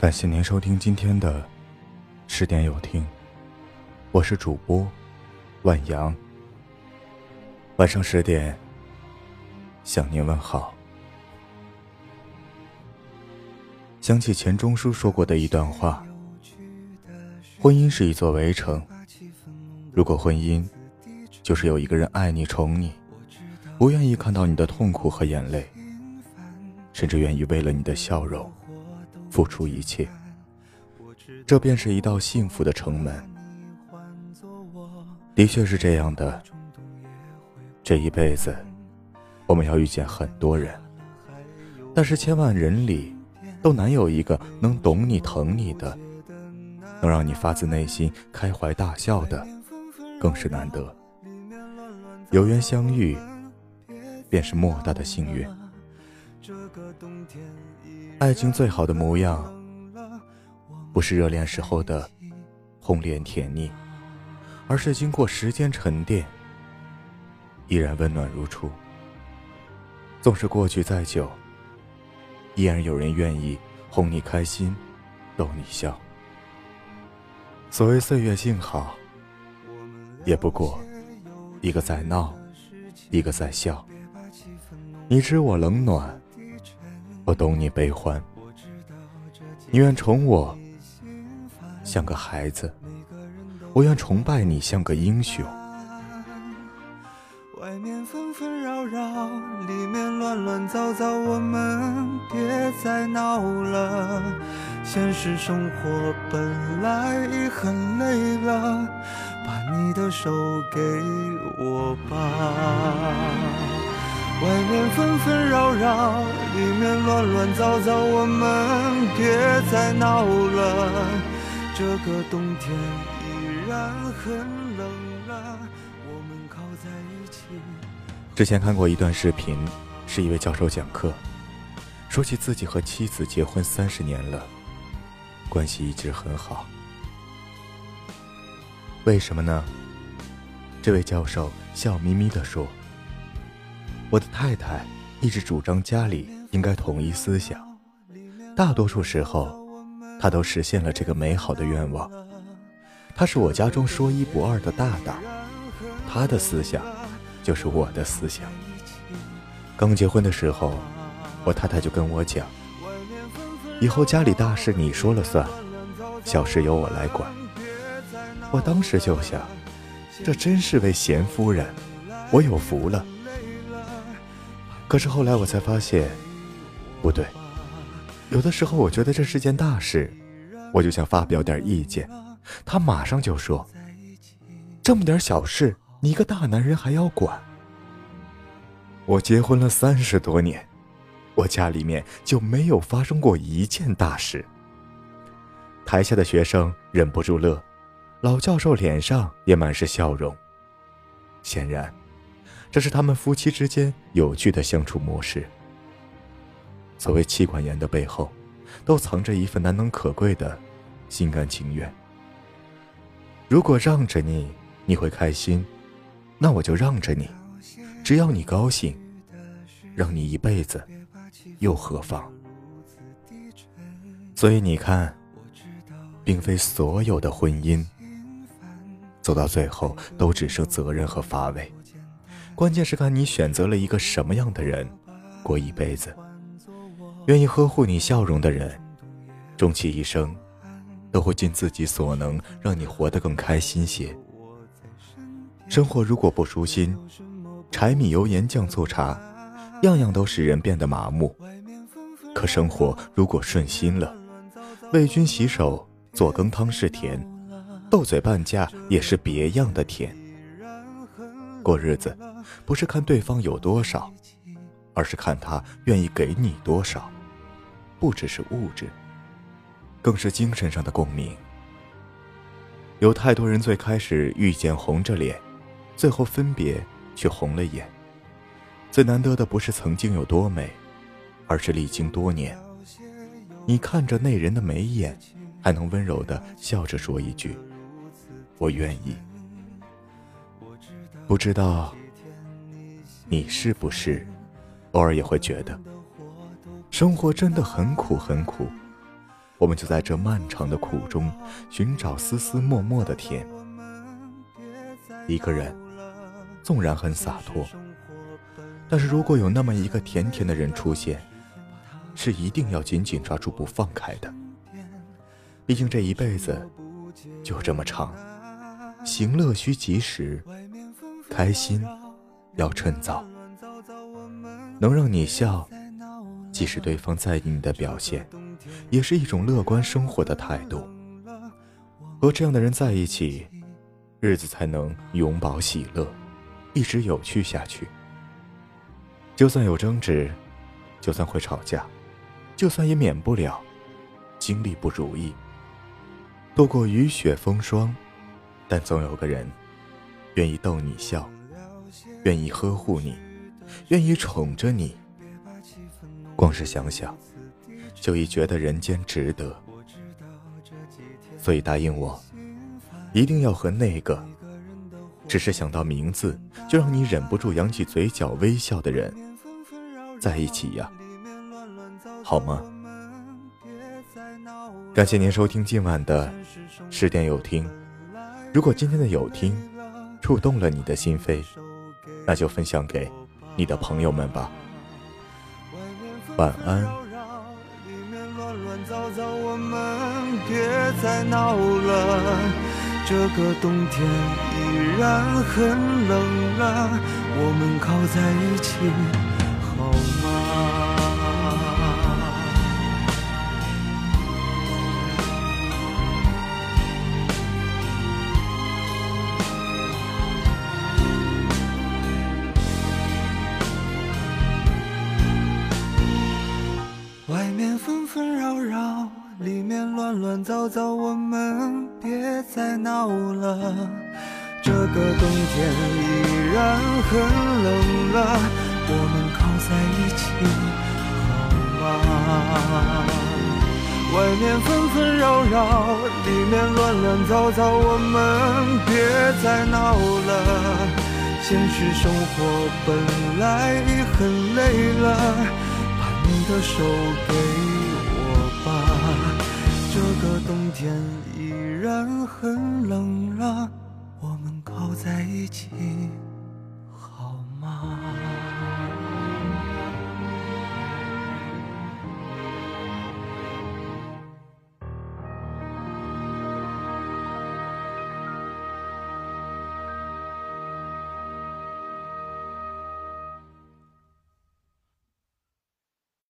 感谢您收听今天的十点有听，我是主播万阳。晚上十点向您问好。想起钱钟书说过的一段话：婚姻是一座围城，如果婚姻就是有一个人爱你、宠你，不愿意看到你的痛苦和眼泪，甚至愿意为了你的笑容。付出一切，这便是一道幸福的城门。的确是这样的。这一辈子，我们要遇见很多人，但是千万人里，都难有一个能懂你、疼你的，能让你发自内心开怀大笑的，更是难得。有缘相遇，便是莫大的幸运。爱情最好的模样，不是热恋时候的红脸甜腻，而是经过时间沉淀，依然温暖如初。纵使过去再久，依然有人愿意哄你开心，逗你笑。所谓岁月静好，也不过一个在闹，一个在笑。你知我冷暖。我懂你悲欢，你愿宠我像个孩子，我愿崇拜你像个英雄。外面纷纷扰扰，里面乱乱糟糟，我们别再闹了。现实生活本来已很累了，把你的手给我吧。外面纷纷扰扰，里面乱乱糟糟，我们别再闹了。这个冬天依然很冷了，我们靠在一起。之前看过一段视频，是一位教授讲课，说起自己和妻子结婚三十年了，关系一直很好。为什么呢？这位教授笑眯眯地说。我的太太一直主张家里应该统一思想，大多数时候，他都实现了这个美好的愿望。他是我家中说一不二的大大，他的思想就是我的思想。刚结婚的时候，我太太就跟我讲，以后家里大事你说了算，小事由我来管。我当时就想，这真是位贤夫人，我有福了。可是后来我才发现，不对。有的时候我觉得这是件大事，我就想发表点意见，他马上就说：“这么点小事，你一个大男人还要管？”我结婚了三十多年，我家里面就没有发生过一件大事。台下的学生忍不住乐，老教授脸上也满是笑容，显然。这是他们夫妻之间有趣的相处模式。所谓妻管严的背后，都藏着一份难能可贵的心甘情愿。如果让着你，你会开心，那我就让着你，只要你高兴，让你一辈子，又何妨？所以你看，并非所有的婚姻，走到最后都只剩责任和乏味。关键是看你选择了一个什么样的人，过一辈子。愿意呵护你笑容的人，终其一生，都会尽自己所能让你活得更开心些。生活如果不舒心，柴米油盐酱醋茶，样样都使人变得麻木。可生活如果顺心了，为君洗手做羹汤是甜，斗嘴半价也是别样的甜。过日子。不是看对方有多少，而是看他愿意给你多少，不只是物质，更是精神上的共鸣。有太多人最开始遇见红着脸，最后分别却红了眼。最难得的不是曾经有多美，而是历经多年，你看着那人的眉眼，还能温柔的笑着说一句：“我愿意。”不知道。你是不是偶尔也会觉得，生活真的很苦很苦？我们就在这漫长的苦中寻找丝丝默默的甜。一个人纵然很洒脱，但是如果有那么一个甜甜的人出现，是一定要紧紧抓住不放开的。毕竟这一辈子就这么长，行乐需及时，开心要趁早。能让你笑，即使对方在意你的表现。也是一种乐观生活的态度。和这样的人在一起，日子才能永葆喜乐，一直有趣下去。就算有争执，就算会吵架，就算也免不了经历不如意。度过雨雪风霜，但总有个人愿意逗你笑，愿意呵护你，愿意宠着你。光是想想。就已觉得人间值得，所以答应我，一定要和那个只是想到名字就让你忍不住扬起嘴角微笑的人在一起呀，好吗？感谢您收听今晚的十点有听。如果今天的有听触动了你的心扉，那就分享给你的朋友们吧。晚安。早早，我们别再闹了。这个冬天依然很冷了，我们靠在一起面纷纷扰扰，里面乱乱糟糟，我们别再闹了。这个冬天依然很冷了，我们靠在一起好吗？外面纷纷扰扰，里面乱乱糟糟，我们别再闹了。现实生活本来已很累了，的手给我吧。这个冬天依然很冷了，我们靠在一起好吗？